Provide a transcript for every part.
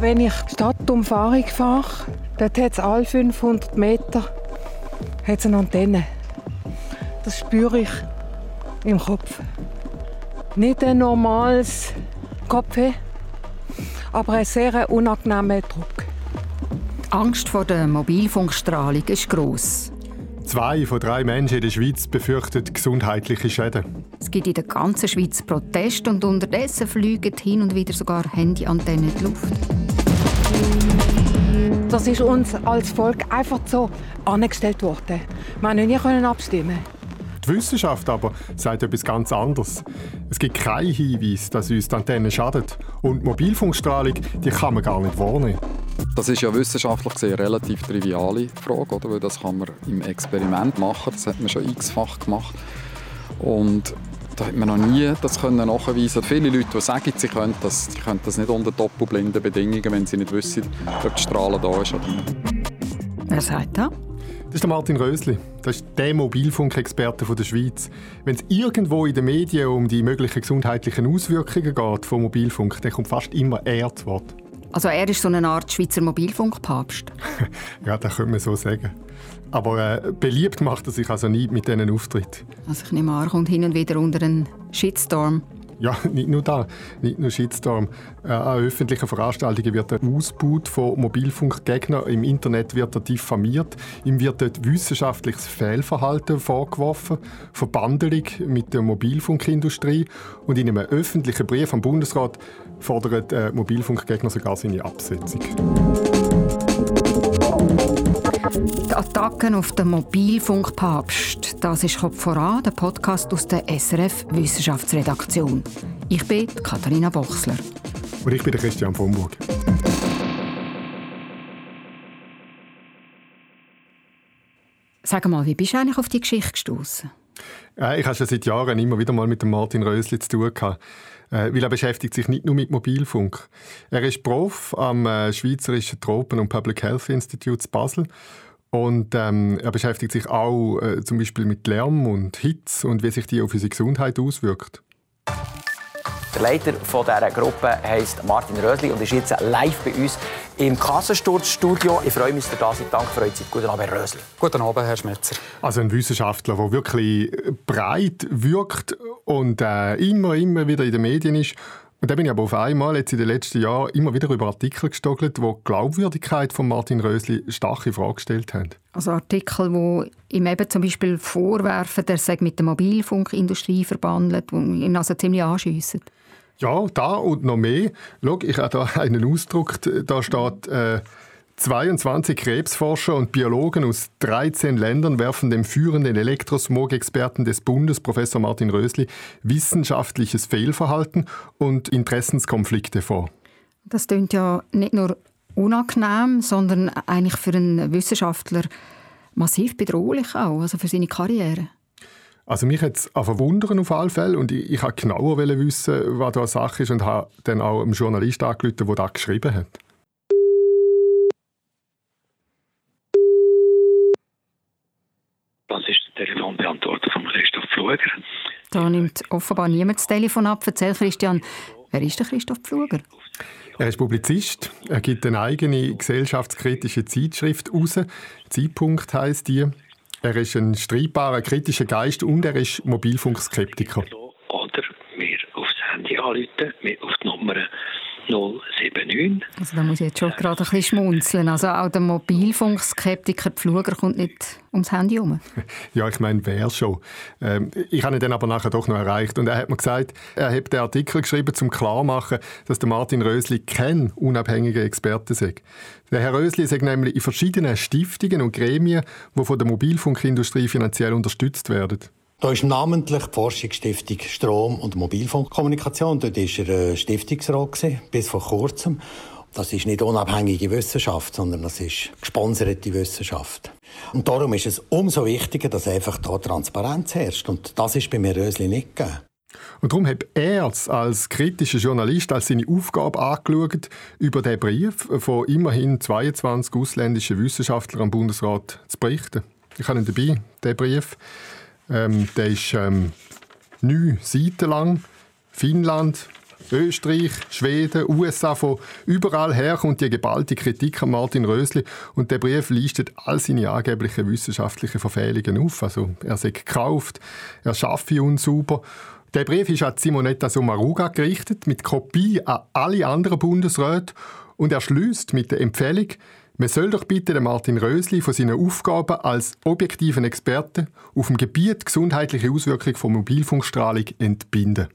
Wenn ich Stadtumfahrung fahre, dort hat es alle 500 Meter hat's eine Antenne. Das spüre ich im Kopf. Nicht ein normales Kopfweh, aber ein sehr unangenehmer Druck. Die Angst vor der Mobilfunkstrahlung ist gross. Zwei von drei Menschen in der Schweiz befürchten gesundheitliche Schäden. Es gibt in der ganzen Schweiz Proteste und unterdessen fliegen hin und wieder sogar Handyantennen in die Luft. Das ist uns als Volk einfach so angestellt worden. Wir können nie abstimmen. Die Wissenschaft aber sagt etwas ganz anderes. Es gibt keinen Hinweis, dass uns die Antenne schadet. Und die Mobilfunkstrahlung die kann man gar nicht wahrnehmen. Das ist ja wissenschaftlich gesehen eine relativ triviale Frage, oder? Weil das kann man im Experiment machen. Das hat man schon x-fach gemacht. Und da hat man noch nie das können nachweisen. Viele Leute, die sagen, sie können das, sie können das nicht unter doppelblinden Bedingungen, wenn sie nicht wissen, ob die Strahlung da ist oder nicht. Wer sagt das? Das ist der Martin Rösli. Das ist der Mobilfunkexperte der Schweiz. Wenn es irgendwo in den Medien um die möglichen gesundheitlichen Auswirkungen geht von Mobilfunk, dann kommt fast immer er zu Wort. Also er ist so eine Art Schweizer Mobilfunkpapst? ja, das könnte man so sagen. Aber äh, beliebt macht er sich also nie mit diesen Auftritt. Also ich nehme an, er kommt hin und wieder unter einen Shitstorm. Ja, nicht nur da, nicht nur Shitstorm. Äh, an öffentlichen Veranstaltungen wird er ausgebaut von Mobilfunkgegnern. Im Internet wird er diffamiert. Ihm wird dort wissenschaftliches Fehlverhalten vorgeworfen, Verbandelung mit der Mobilfunkindustrie. Und in einem öffentlichen Brief am Bundesrat fordert äh, Mobilfunkgegner sogar seine Absetzung. Die Attacken auf den Mobilfunkpapst, das ist «Kopf voran», der Podcast aus der SRF Wissenschaftsredaktion. Ich bin Katharina Bochsler. Und ich bin der Christian von Burg. Sag mal, wie bist du eigentlich auf die Geschichte gestoßen? ich habe schon seit Jahren immer wieder mal mit dem Martin Rösli zu tun gehabt. Äh, weil er beschäftigt sich nicht nur mit Mobilfunk. Er ist Prof am äh, Schweizerischen Tropen- und Public Health Institute Basel und ähm, er beschäftigt sich auch äh, zum Beispiel mit Lärm und Hitze und wie sich die auf unsere Gesundheit auswirkt. Der Leiter von dieser Gruppe heißt Martin Rösli und ist jetzt live bei uns im Kassensturzstudio. Ich freue mich, dass ihr da seid. Danke für eure Zeit. Guten Abend, Herr Rösli. Guten Abend, Herr Schmetzer. Also ein Wissenschaftler, der wirklich breit wirkt und äh, immer, immer wieder in den Medien ist. Und da bin ich aber auf einmal jetzt in den letzten Jahren immer wieder über Artikel gestogelt, die die Glaubwürdigkeit von Martin Rösli stark in Frage gestellt haben. Also Artikel, die ihm eben zum Beispiel vorwerfen, er sei mit der Mobilfunkindustrie verbandelt, die ihn also ziemlich anschiessen. Ja, da und noch mehr. Schau, ich habe da einen Ausdruck, da steht... Äh, 22 Krebsforscher und Biologen aus 13 Ländern werfen dem führenden Elektrosmog-Experten des Bundes, Professor Martin Rösli, wissenschaftliches Fehlverhalten und Interessenskonflikte vor. Das klingt ja nicht nur unangenehm, sondern eigentlich für einen Wissenschaftler massiv bedrohlich auch, also für seine Karriere. Also mich hat es verwundern auf alle Fälle und ich, ich wollte genauer wissen, was da Sache ist und habe dann auch einem Journalist angerufen, der das geschrieben hat. Das ist der Telefonbeantworter von Christoph Pfluger. Da nimmt offenbar niemand das Telefon ab. Erzähl Christian, wer ist der Christoph Pfluger? Er ist Publizist. Er gibt eine eigene gesellschaftskritische Zeitschrift raus. Zeitpunkt heißt die. Er ist ein streitbarer, kritischer Geist und er ist Mobilfunkskeptiker. Oder mir aufs Handy anrufen, mir auf die Nummer 079. Also da muss ich jetzt schon gerade ein bisschen schmunzeln. Also auch der Mobilfunkskeptiker Pfluger kommt nicht ums Handy herum. Ja, ich meine, wer schon. Ähm, ich habe ihn dann aber nachher doch noch erreicht. Und er hat mir gesagt, er hat den Artikel geschrieben, um klarzumachen, dass der Martin Rösli kein unabhängiger Experte ist. Der Herr Rösli ist nämlich in verschiedenen Stiftungen und Gremien, die von der Mobilfunkindustrie finanziell unterstützt werden. Da ist namentlich die Forschungsstiftung Strom- und Mobilfunkkommunikation. Dort war er äh, Stiftungsrat bis vor kurzem. Das ist nicht unabhängige Wissenschaft, sondern das ist gesponserte Wissenschaft. Und darum ist es umso wichtiger, dass einfach da Transparenz herrscht. Und das ist bei mir Rösli nicht gegeben. Und darum hat er als kritischer Journalist als seine Aufgabe angeschaut, über den Brief von immerhin 22 ausländischen Wissenschaftlern am Bundesrat zu berichten. Ich habe ihn dabei, den Brief. Ähm, der ist ähm, neun Seiten lang. Finnland, Österreich, Schweden, USA, von überall her kommt die geballte Kritik an Martin Rösli und der Brief listet all seine angeblichen wissenschaftlichen Verfehlungen auf. Also er sei gekauft, er schaffe unsauber. Der Brief ist an Simonetta Sommaruga gerichtet, mit Kopie an alle anderen Bundesräte und er schließt mit der Empfehlung, man soll doch bitte den Martin Rösli von seinen Aufgaben als objektiven Experten auf dem Gebiet gesundheitliche Auswirkungen von Mobilfunkstrahlung entbinden.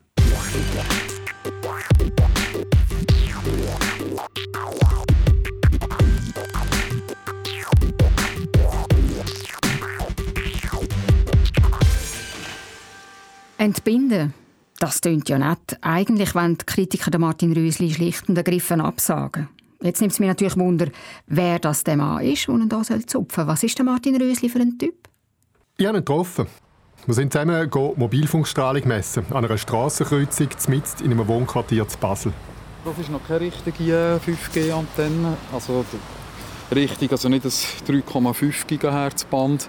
Entbinden? Das tönt ja nicht. Eigentlich wollen die Kritiker Martin Rösli schlicht und ergriffen absagen. Jetzt nimmt es mich natürlich Wunder, wer das der Mann ist, der ihn hier zupfen soll. Was ist der Martin Rösli für ein Typ? Ich habe ihn getroffen. Wir sind zusammen Mobilfunkstrahlung messen, an einer Strassenkreuzung mitten in einem Wohnquartier zu Basel. Das ist noch keine richtige 5G-Antenne. Also richtig, also nicht das 3,5 GHz Band.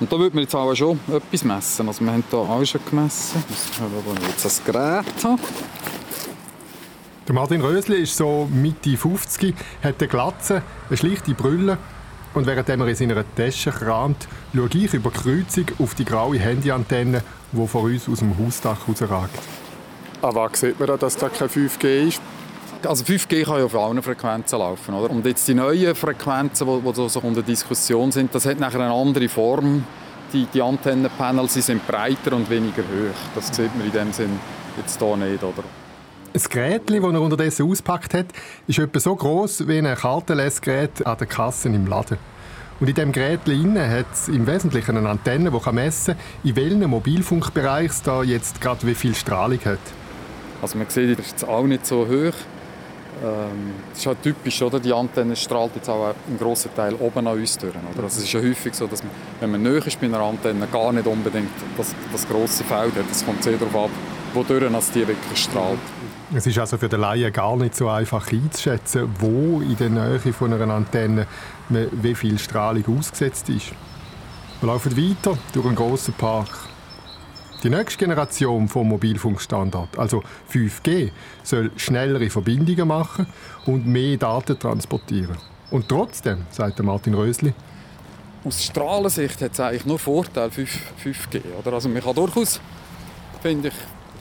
Und da würde man jetzt auch schon etwas messen. Also wir haben hier auch schon gemessen. Wenn ich jetzt das Gerät habe. Der Martin Rösli ist so Mitte 50, hat eine Glatze, eine schlichte Brille und während er in seiner Tasche kramt, schaue ich über die Kreuzung auf die graue Handyantenne, die vor uns aus dem Hausdach rausragt. Aber sieht man da, dass das kein 5G ist? Also 5G kann ja auf allen Frequenzen laufen. Oder? Und jetzt die neuen Frequenzen, die, die so unter Diskussion sind, das hat nachher eine andere Form. Die, die Antennenpanels sind breiter und weniger hoch. Das sieht man in dem Sinn jetzt hier nicht. Oder? Das Gerät, das er unterdessen auspackt hat, ist etwa so groß wie ein Kartenlesgerät an der Kasse im Laden. Und in diesem Gerät hat es im Wesentlichen eine Antenne, die messen kann, in welchem Mobilfunkbereich es da jetzt gerade wie viel Strahlung hat. Also man sieht, das ist auch nicht so hoch. Ähm, das ist halt typisch, oder? die Antenne strahlt jetzt auch einen grossen Teil oben an uns durch. Oder? Also es ist ja häufig so, dass man, wenn man näher ist bei einer Antenne, gar nicht unbedingt das, das grosse Feld hat. Es kommt sehr darauf ab, wodurch die wirklich strahlt. Es ist also für den Laien gar nicht so einfach einzuschätzen, wo in der Nähe von einer Antenne wie viel Strahlung ausgesetzt ist. Wir laufen weiter durch einen grossen Park. Die nächste Generation vom Mobilfunkstandard, also 5G, soll schnellere Verbindungen machen und mehr Daten transportieren. Und trotzdem, sagt Martin Rösli, aus Strahlensicht hat es eigentlich nur Vorteile 5, 5G. Oder? Also man kann durchaus, finde ich,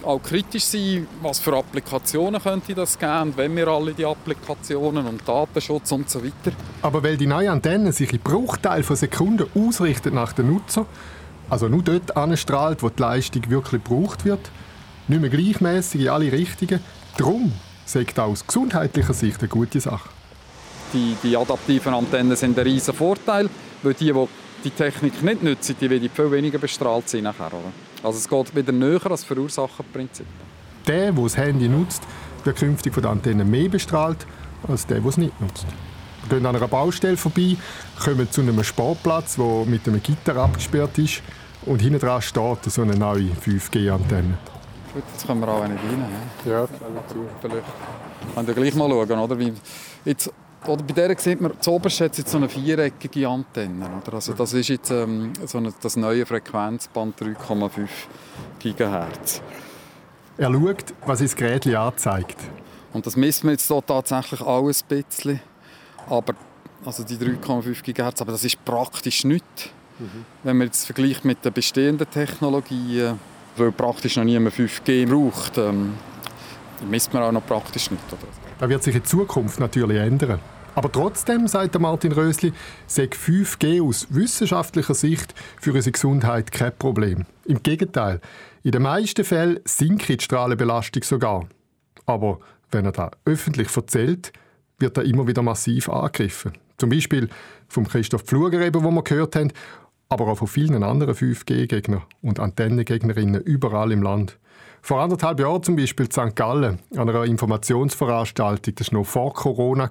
auch kritisch sein, was für Applikationen könnte das geben und wenn wir alle die Applikationen und Datenschutz und so weiter. Aber weil die neue Antenne sich in Bruchteilen von Sekunden ausrichtet nach den Nutzer, also nur dort anstrahlt, wo die Leistung wirklich gebraucht wird, nicht mehr gleichmäßig in alle Richtungen, darum sagt aus gesundheitlicher Sicht eine gute Sache. Die, die adaptiven Antennen sind ein riesiger Vorteil, weil die, die die Technik nicht nutzen, die werden viel weniger bestrahlt sein nachher, oder? Also es geht wieder näher als Verursacherprinzip. Der, der das Handy nutzt, wird künftig von der Antenne mehr bestrahlt als der, der es nicht nutzt. Wir gehen an einer Baustelle vorbei, kommen zu einem Sportplatz, der mit einem Gitter abgesperrt ist und hinten dran steht so eine neue 5G-Antenne. Gut, jetzt können wir auch nicht rein. Ne? Ja. Vielleicht können wir gleich mal schauen, oder? Wie jetzt oder bei der sieht man, das oberste hat jetzt so eine viereckige Antenne. Oder? Also das ist jetzt ähm, so eine, das neue Frequenzband 3,5 GHz. Er schaut, was das Gerät anzeigt. Und das misst man jetzt hier tatsächlich alles ein bisschen. Aber also die 3,5 GHz, aber das ist praktisch nichts. Mhm. Wenn man jetzt vergleicht mit den bestehenden Technologien, weil praktisch noch niemand 5G braucht, ähm, misst man auch noch praktisch nicht. Oder? Das wird sich in Zukunft natürlich ändern. Aber trotzdem, sagt Martin Rösli, sei 5G aus wissenschaftlicher Sicht für unsere Gesundheit kein Problem. Im Gegenteil, in den meisten Fällen sinkt die Strahlenbelastung sogar. Aber wenn er das öffentlich erzählt, wird er immer wieder massiv angegriffen. Zum Beispiel vom Christoph Pfluger, eben, wo wir gehört haben, aber auch von vielen anderen 5G-Gegnern und Antennengegnerinnen überall im Land. Vor anderthalb Jahren zum Beispiel in St. Gallen, an einer Informationsveranstaltung, das war noch vor Corona.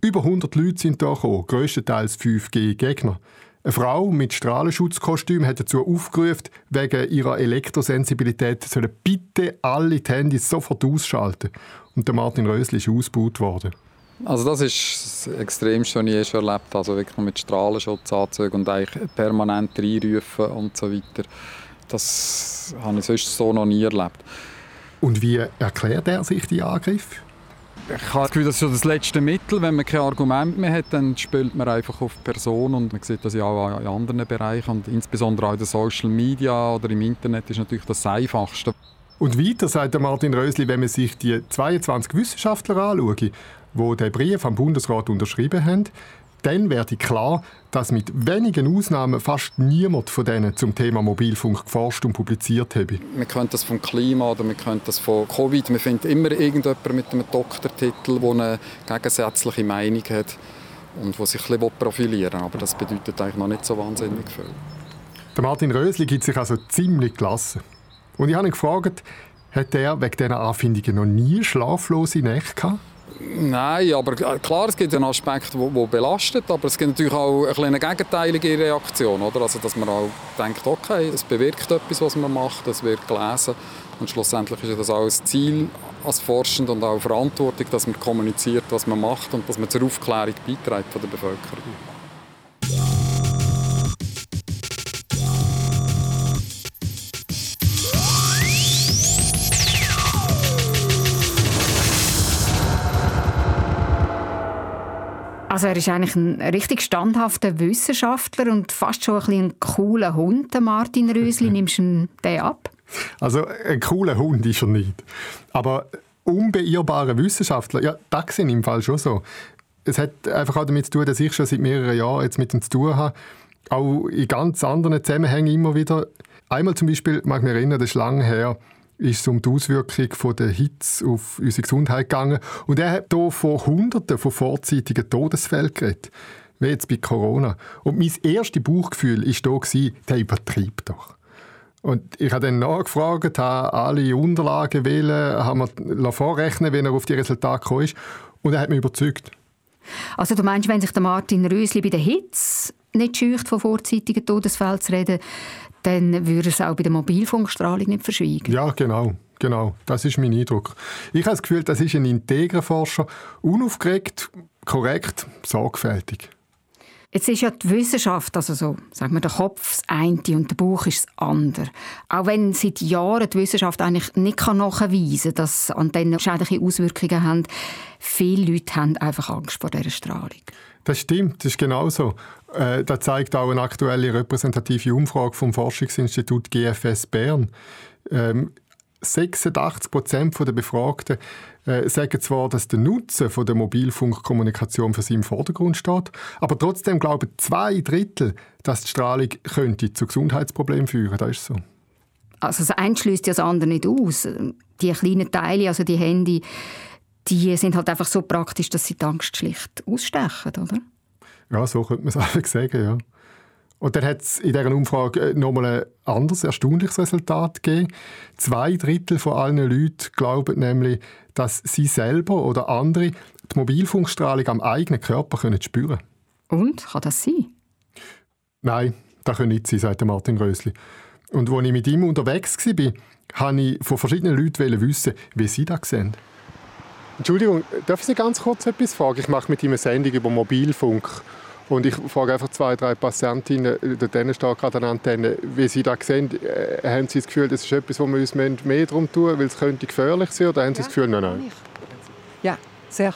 Über 100 Leute sind da gekommen, grösstenteils 5G-Gegner. Eine Frau mit Strahlenschutzkostüm hat dazu aufgerufen, wegen ihrer Elektrosensibilität sollen bitte alle die Handys sofort ausschalten. Und der Martin Rösli ist ausgebaut worden. Also das ist das Extremste, was ich je schon erlebt habe. Also wirklich mit Strahlenschutzanzügen und eigentlich permanent reinrufen und so weiter. Das habe ich sonst so noch nie erlebt. Und wie erklärt er sich die Angriff? Ich habe das Gefühl, das ist das letzte Mittel. Wenn man kein Argument mehr hat, dann spielt man einfach auf die Person und man sieht das ja auch in anderen Bereichen und insbesondere auch in den Social Media oder im Internet ist natürlich das Einfachste. Und weiter sagt Martin Rösli, wenn man sich die 22 Wissenschaftler anschaut, die den Brief am Bundesrat unterschrieben haben, dann werde klar, dass mit wenigen Ausnahmen fast niemand von denen zum Thema Mobilfunk geforscht und publiziert habe. Man könnte das vom Klima oder man könnte das von Covid. Man findet immer irgendjemanden mit einem Doktortitel, der eine gegensätzliche Meinung hat und der sich ein bisschen profilieren will. Aber das bedeutet eigentlich noch nicht so wahnsinnig viel. Der Martin Rösli gibt sich also ziemlich gelassen. Und ich habe ihn gefragt, hat er wegen dieser Anfindungen noch nie schlaflose Nächte gehabt? Nein, aber klar, es gibt einen Aspekt, der belastet, aber es gibt natürlich auch eine gegenteilige Reaktion, oder? Also, dass man auch denkt, okay, es bewirkt etwas, was man macht, es wird gelesen und schlussendlich ist das auch ein Ziel als Forschend und auch Verantwortung, dass man kommuniziert, was man macht und dass man zur Aufklärung beiträgt von der Bevölkerung. Also er ist eigentlich ein richtig standhafter Wissenschaftler und fast schon ein, bisschen ein cooler Hund, der Martin Rösli. Nimmst du den ab? Also ein cooler Hund ist er nicht. Aber unbeirrbarer Wissenschaftler, ja, das sind im Fall schon so. Es hat einfach auch damit zu tun, dass ich schon seit mehreren Jahren jetzt mit ihm zu tun habe. Auch in ganz anderen Zusammenhängen immer wieder. Einmal zum Beispiel, mag ich mich erinnern, das ist lange her, ist es um die Auswirkung der Hitze auf unsere Gesundheit gegangen. Und er hat hier von Hunderten von vorzeitigen Todesfällen geredet. Wie jetzt bei Corona. Und mein erstes Bauchgefühl war hier, der übertreibt doch. Und ich habe dann nachgefragt, habe alle Unterlagen wählen, haben wir vorrechnen, wenn er auf die Resultate gekommen ist. Und er hat mich überzeugt. Also du meinst, wenn sich der Martin Rösli bei der Hitze nicht scheucht, von vorzeitigen Todesfällen zu reden, dann würde es auch bei der Mobilfunkstrahlung nicht verschweigen. Ja, genau. Genau, das ist mein Eindruck. Ich habe das Gefühl, das ist ein integrer Forscher, unaufgeregt, korrekt, sorgfältig. Jetzt ist ja die Wissenschaft, also so, sagen wir, der Kopf das eine und der Bauch ist das andere. Auch wenn seit Jahren die Wissenschaft eigentlich nicht nachweisen kann, dass Antennen schädliche Auswirkungen haben, viele Leute haben einfach Angst vor dieser Strahlung. Das stimmt, das ist genauso. Äh, das zeigt auch eine aktuelle repräsentative Umfrage vom Forschungsinstitut GFS Bern. Ähm, 86 Prozent der Befragten äh, sagen zwar, dass der Nutzen von der Mobilfunkkommunikation für sie im Vordergrund steht, aber trotzdem glauben zwei Drittel, dass die Strahlung könnte zu Gesundheitsproblemen führen. Das ist so. Also das eine schließt ja das andere nicht aus. Die kleinen Teile, also die Handy, die sind halt einfach so praktisch, dass sie die Angst schlicht ausstechen, oder? Ja, so könnte man es einfach sagen, ja. Und dann hat es in dieser Umfrage nochmal ein anderes, erstaunliches Resultat gegeben. Zwei Drittel von allen Leuten glauben nämlich, dass sie selber oder andere die Mobilfunkstrahlung am eigenen Körper können spüren können. Und? Kann das sein? Nein, das kann nicht sein, sagt Martin Rösli. Und als ich mit ihm unterwegs war, wollte ich von verschiedenen Leuten wissen, wie sie das sehen. Entschuldigung, darf ich Sie ganz kurz etwas fragen? Ich mache mit ihm eine Sendung über Mobilfunk. Und ich frage einfach zwei, drei Patientinnen, denen steht gerade eine Antenne, wie sie das sehen. Äh, haben Sie das Gefühl, das ist etwas, wo wir uns mehr darum tun weil es könnte gefährlich sein Oder haben Sie ja, das Gefühl, nein, nein? Ja, sehr.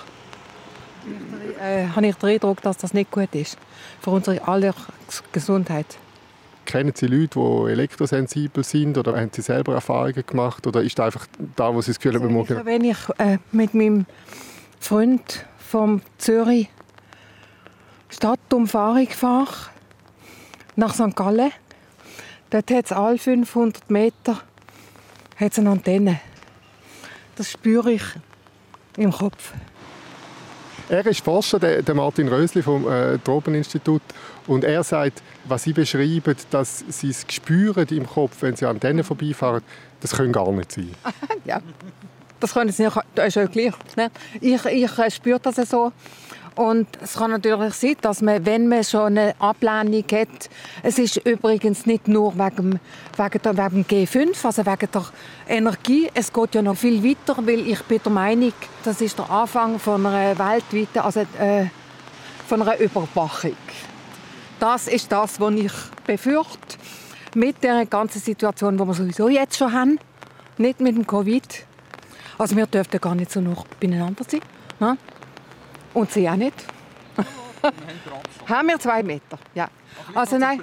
Äh, habe ich den Eindruck, dass das nicht gut ist für unsere aller Gesundheit. Kennen Sie Leute, die elektrosensibel sind oder haben Sie selber Erfahrungen gemacht oder ist das einfach da, wo Sie das Gefühl haben, morgen... Wenn ich äh, mit meinem Freund vom Zürich Stadtumfahrung fahre, nach St. Gallen, dort hat es alle 500 Meter hat's eine Antenne. Das spüre ich im Kopf. Er ist Forscher, der, Martin Rösli vom äh, Tropeninstitut, und er sagt, was Sie beschreiben, dass Sie es spüren im Kopf, wenn Sie an Antennen vorbeifahren, das können gar nicht sein. ja, das können Sie nicht. Das ist ja gleich. Ne? Ich, ich äh, spüre das so. Und es kann natürlich sein, dass man, wenn man schon eine Ablehnung hat, es ist übrigens nicht nur wegen, wegen, der, wegen G5, also wegen der Energie, es geht ja noch viel weiter, weil ich bin der Meinung, das ist der Anfang von einer weltweiten, also äh, von einer Überwachung. Das ist das, was ich befürchte. Mit der ganzen Situation, die wir sowieso jetzt schon haben, nicht mit dem Covid, Also wir dürften gar nicht so noch beieinander sein. Ne? Und sie auch nicht. haben wir zwei Meter, ja. Also nein.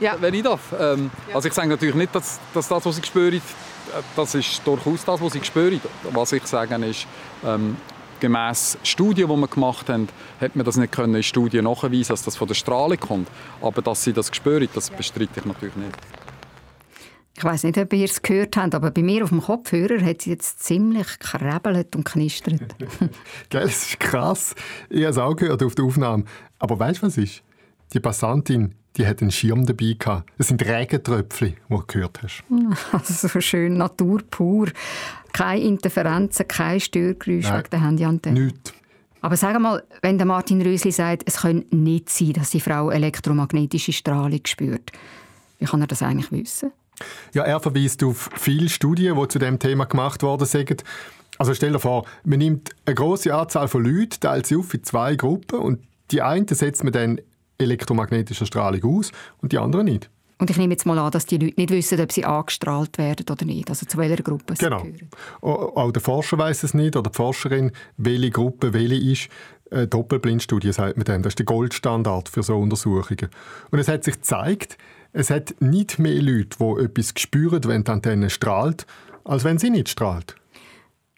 Ja. Wenn ich darf. Ähm, also ich sage natürlich nicht, dass, dass das, was ich spüre, das ist durchaus das, was ich spüre. Was ich sage ist, ähm, gemäss Studien, die wir gemacht haben, hat man das nicht können in Studien nachweisen, dass das von der Strahlung kommt. Aber dass sie das spüren, das bestreite ich natürlich nicht. Ich weiß nicht, ob ihr es gehört habt, aber bei mir auf dem Kopfhörer hat es jetzt ziemlich krabbelt und knistert. Gell, das ist krass. Ich habe es auch gehört auf der Aufnahme. Aber weißt du, was ist? Die Passantin, die hat einen Schirm dabei gehabt. Das sind Regentröpfchen, die du gehört hast. Also so schön, Natur pur. Keine Interferenzen, kein Störgeräusch wegen der Handyantenne. Nichts. Aber sag mal, wenn der Martin Rösli sagt, es könnte nicht sein, dass die Frau elektromagnetische Strahlung spürt, wie kann er das eigentlich wissen? Ja, er verweist auf viele Studien, die zu dem Thema gemacht worden sind. Also stell dir vor, man nimmt eine große Anzahl von Leuten, teilt sie auf in zwei Gruppen und die einen setzt man dann elektromagnetischer Strahlung aus und die anderen nicht. Und ich nehme jetzt mal an, dass die Leute nicht wissen, ob sie angestrahlt werden oder nicht, also zu welcher Gruppe sie genau. gehören. Auch der Forscher weiß es nicht oder die Forscherin, welche Gruppe welche ist. Doppelblindstudie sagt man dann. Das ist der Goldstandard für so Untersuchungen. Und es hat sich gezeigt, es hat nicht mehr Leute, die etwas spüren, wenn die Antenne strahlt, als wenn sie nicht strahlt.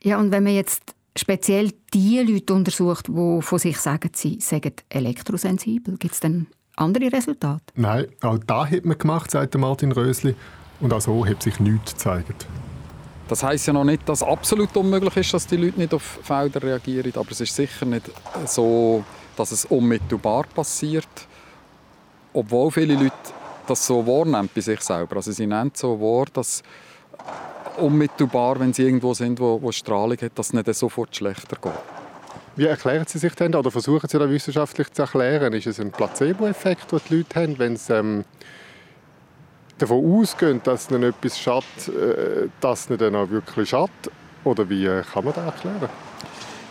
Ja, und wenn man jetzt speziell die Leute untersucht, die von sich sagen, sie seien elektrosensibel, gibt es dann andere Resultate? Nein, auch da hat man gemacht, sagt Martin Rösli. Und auch so hat sich nichts gezeigt. Das heisst ja noch nicht, dass es absolut unmöglich ist, dass die Leute nicht auf Felder reagieren. Aber es ist sicher nicht so, dass es unmittelbar passiert. Obwohl viele Leute das so wahrnehmen bei sich selber. Also sie nehmen so wahr, dass unmittelbar, wenn sie irgendwo sind, wo, wo Strahlung hat, dass es nicht sofort schlechter geht. Wie erklären Sie sich denn oder versuchen Sie das wissenschaftlich zu erklären? Ist es ein Placebo-Effekt, den die Leute haben, wenn sie ähm, davon ausgehen, dass ihnen etwas schadet, äh, dass es dann auch wirklich schadet? Oder wie äh, kann man das erklären?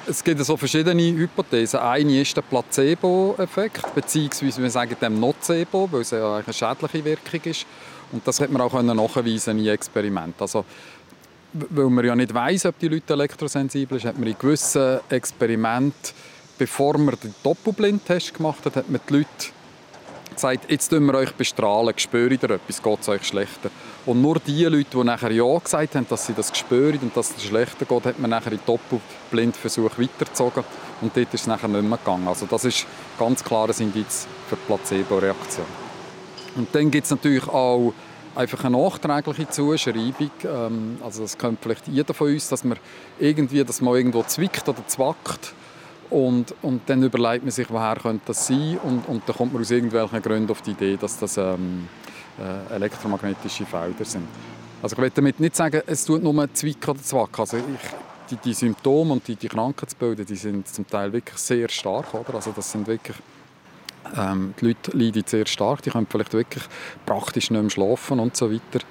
Es gibt so verschiedene Hypothesen. Eine ist der Placebo-Effekt, beziehungsweise wir sagen dem Nocebo, weil es ja eine schädliche Wirkung ist. Und das hat man auch nachweisen in Experimenten. Also, weil man ja nicht weiß, ob die Leute elektrosensibel sind, hat man in gewissen Experimenten, bevor man den Doppelblindtest gemacht hat, hat man die Leute gesagt, jetzt tun wir euch bestrahlen, spürt ihr etwas, geht es euch schlechter. Und nur die Leute, die nachher Ja gesagt haben, dass sie das spüren und dass es schlechter geht, hat man nachher in Doppelblindversuch weitergezogen und dort ist es nachher nicht mehr gegangen. Also das ist ganz klares Indiz für die Placebo-Reaktion. Und dann gibt es natürlich auch einfach eine nachträgliche Zuschreibung. Ähm, also das kennt vielleicht jeder von uns, dass man irgendwie, dass man irgendwo zwickt oder zwackt und, und dann überlegt man sich, woher könnte das sein und, und dann kommt man aus irgendwelchen Gründen auf die Idee, dass das ähm, äh, elektromagnetische Felder sind. Also ich will damit nicht sagen, es tut nur Zwick oder Zwack. Also ich, die, die, Symptome und die, die Krankheitsbilder, die sind zum Teil wirklich sehr stark. Oder? Also das sind wirklich ähm, die Leute leiden sehr stark, die können vielleicht wirklich praktisch nicht mehr schlafen und so weiter.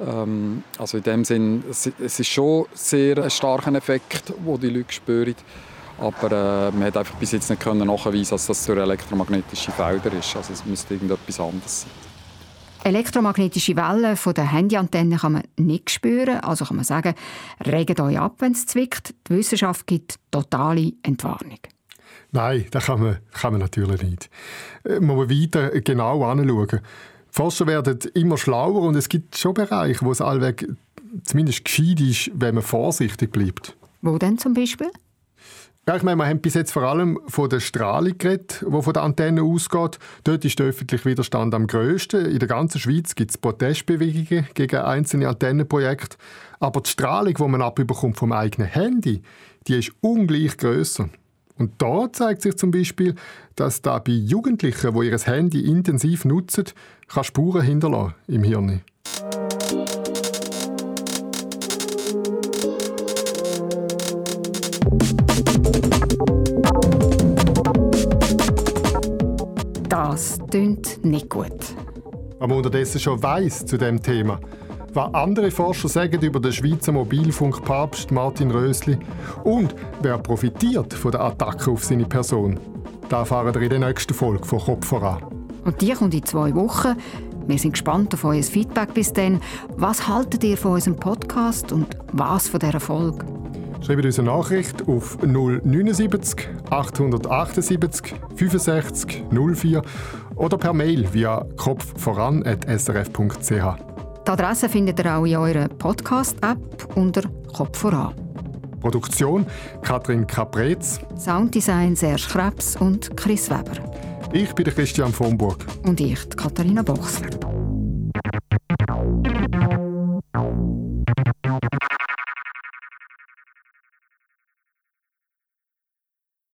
Ähm, also in dem Sinn, es, es ist schon sehr ein starker Effekt, den die Leute spüren. Aber äh, man hat einfach bis jetzt nicht können nachweisen, dass das durch elektromagnetische Felder ist. Also es müsste irgendetwas anderes sein. Elektromagnetische Wellen von der Handyantenne kann man nicht spüren. Also kann man sagen, regt euch ab, wenn es zwickt. Die Wissenschaft gibt totale Entwarnung. Nein, das kann man, kann man natürlich nicht. Äh, man muss weiter genau anschauen. Forscher werden immer schlauer und es gibt schon Bereiche, wo es allweg zumindest gescheit ist, wenn man vorsichtig bleibt. Wo denn zum Beispiel? Ja, ich meine, wir haben bis jetzt vor allem von der Strahlung geredet, die von der Antenne ausgeht. Dort ist der öffentliche Widerstand am grössten. In der ganzen Schweiz gibt es Protestbewegungen gegen einzelne Antennenprojekte. Aber die Strahlung, die man abbekommt vom eigenen Handy, die ist ungleich grösser. Und da zeigt sich zum Beispiel, dass da bei Jugendlichen, die ihr Handy intensiv nutzen, kann Spuren hinterlassen im Hirn. Das klingt nicht gut. Aber unterdessen schon weiss zu dem Thema, was andere Forscher sagen über den Schweizer Mobilfunkpapst Martin Rösli und wer profitiert von der Attacke auf seine Person. Da erfahren wir in der nächsten Folge von Kopf voran. Und die kommt in zwei Wochen. Wir sind gespannt auf euer Feedback bis dann. Was haltet ihr von unserem Podcast und was von dieser Folge? Schreibt uns eine Nachricht auf 079 878 65 04 oder per Mail via kopfvoran.srf.ch. Die Adresse findet ihr auch in eurer Podcast-App unter Kopf voran. Produktion Katrin Caprez. Sounddesign Serge Krebs und Chris Weber. Ich bin der Christian von Burg. Und ich, Katharina Bochsler.